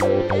Yeah.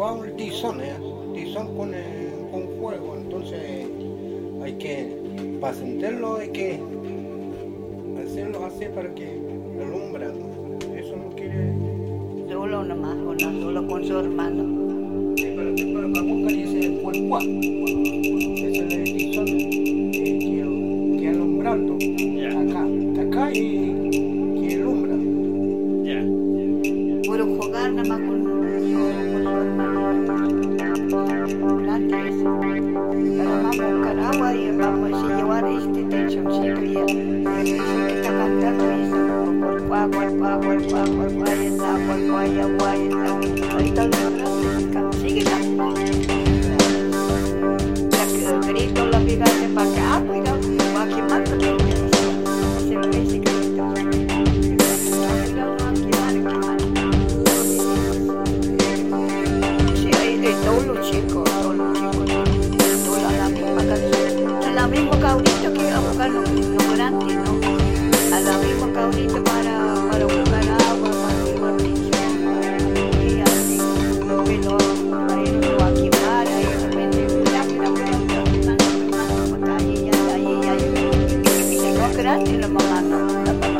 va tizón, con, eh, con fuego, entonces hay que, para sentirlo hay que hacerlo así para que alumbra, ¿no? eso no quiere... Solo nomás, solo con su hermano. Sí, pero, pero para ese. Ahorita lo 去了吗？妈呢？